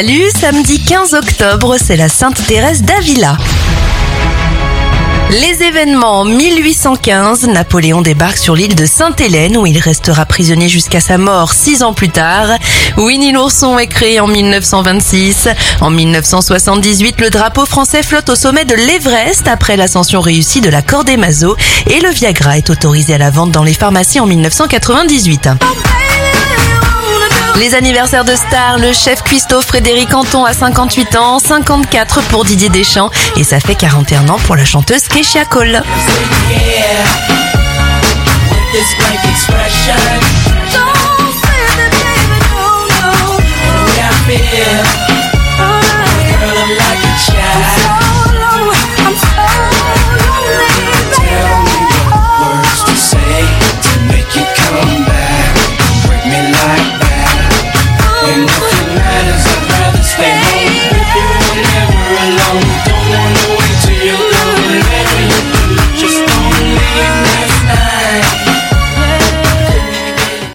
Salut, samedi 15 octobre, c'est la Sainte Thérèse d'Avila. Les événements 1815, Napoléon débarque sur l'île de Sainte-Hélène où il restera prisonnier jusqu'à sa mort six ans plus tard. Winnie l'ourson est créé en 1926. En 1978, le drapeau français flotte au sommet de l'Everest après l'ascension réussie de la Cordée-Mazo et le Viagra est autorisé à la vente dans les pharmacies en 1998. Les anniversaires de stars, le chef cuistot Frédéric Anton a 58 ans, 54 pour Didier Deschamps et ça fait 41 ans pour la chanteuse Keisha Cole.